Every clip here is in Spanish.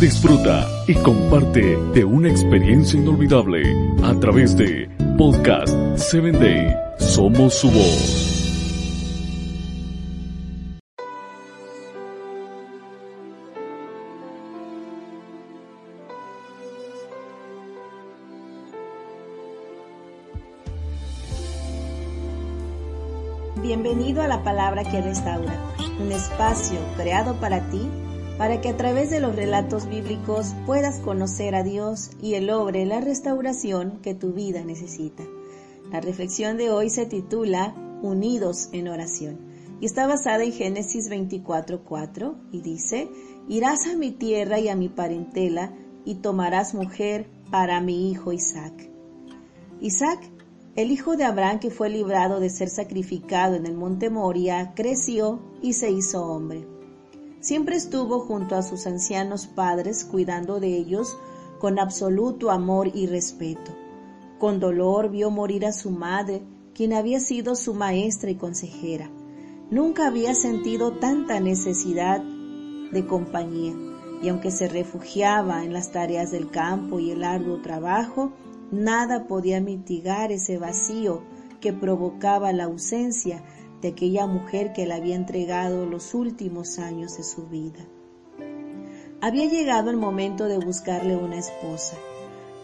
Disfruta y comparte de una experiencia inolvidable a través de Podcast 7 Day. Somos su voz. Bienvenido a la palabra que restaura, un espacio creado para ti, para que a través de los relatos bíblicos puedas conocer a Dios y el logre la restauración que tu vida necesita. La reflexión de hoy se titula Unidos en oración y está basada en Génesis 24:4 y dice, Irás a mi tierra y a mi parentela y tomarás mujer para mi hijo Isaac. Isaac el hijo de Abraham que fue librado de ser sacrificado en el monte Moria creció y se hizo hombre. Siempre estuvo junto a sus ancianos padres cuidando de ellos con absoluto amor y respeto. Con dolor vio morir a su madre, quien había sido su maestra y consejera. Nunca había sentido tanta necesidad de compañía, y aunque se refugiaba en las tareas del campo y el arduo trabajo, Nada podía mitigar ese vacío que provocaba la ausencia de aquella mujer que le había entregado los últimos años de su vida. Había llegado el momento de buscarle una esposa.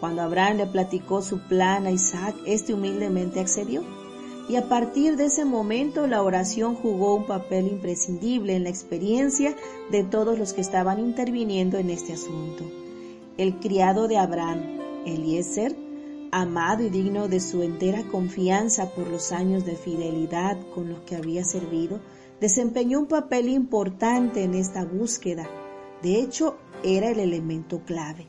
Cuando Abraham le platicó su plan a Isaac, este humildemente accedió. Y a partir de ese momento la oración jugó un papel imprescindible en la experiencia de todos los que estaban interviniendo en este asunto. El criado de Abraham, Eliezer, amado y digno de su entera confianza por los años de fidelidad con los que había servido, desempeñó un papel importante en esta búsqueda. De hecho, era el elemento clave.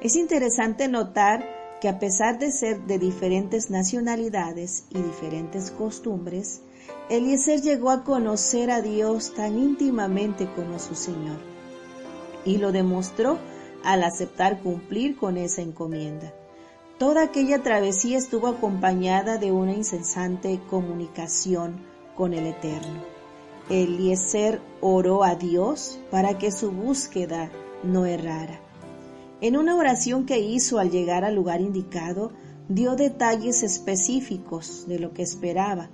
Es interesante notar que a pesar de ser de diferentes nacionalidades y diferentes costumbres, Eliezer llegó a conocer a Dios tan íntimamente como su Señor y lo demostró al aceptar cumplir con esa encomienda. Toda aquella travesía estuvo acompañada de una incesante comunicación con el Eterno. Eliezer oró a Dios para que su búsqueda no errara. En una oración que hizo al llegar al lugar indicado, dio detalles específicos de lo que esperaba,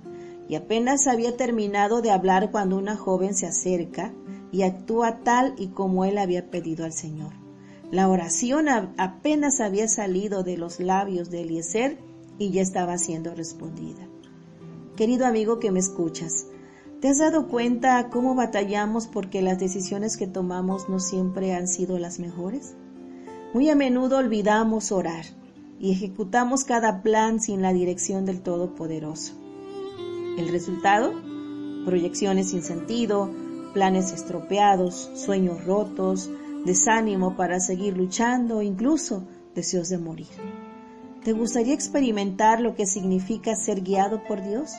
y apenas había terminado de hablar cuando una joven se acerca y actúa tal y como él había pedido al Señor. La oración apenas había salido de los labios de Eliezer y ya estaba siendo respondida. Querido amigo que me escuchas, ¿te has dado cuenta cómo batallamos porque las decisiones que tomamos no siempre han sido las mejores? Muy a menudo olvidamos orar y ejecutamos cada plan sin la dirección del Todopoderoso. ¿El resultado? Proyecciones sin sentido, planes estropeados, sueños rotos, desánimo para seguir luchando, incluso deseos de morir. ¿Te gustaría experimentar lo que significa ser guiado por Dios?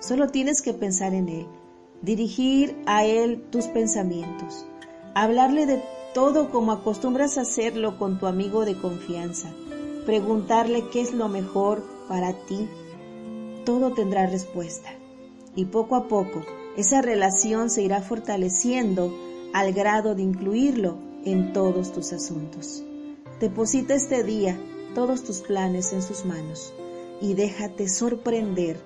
Solo tienes que pensar en Él, dirigir a Él tus pensamientos, hablarle de todo como acostumbras hacerlo con tu amigo de confianza, preguntarle qué es lo mejor para ti. Todo tendrá respuesta y poco a poco esa relación se irá fortaleciendo al grado de incluirlo en todos tus asuntos. Deposita este día todos tus planes en sus manos y déjate sorprender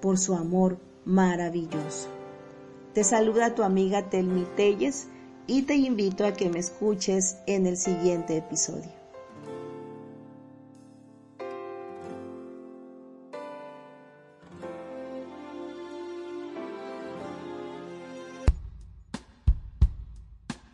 por su amor maravilloso. Te saluda tu amiga Telmi Telles y te invito a que me escuches en el siguiente episodio.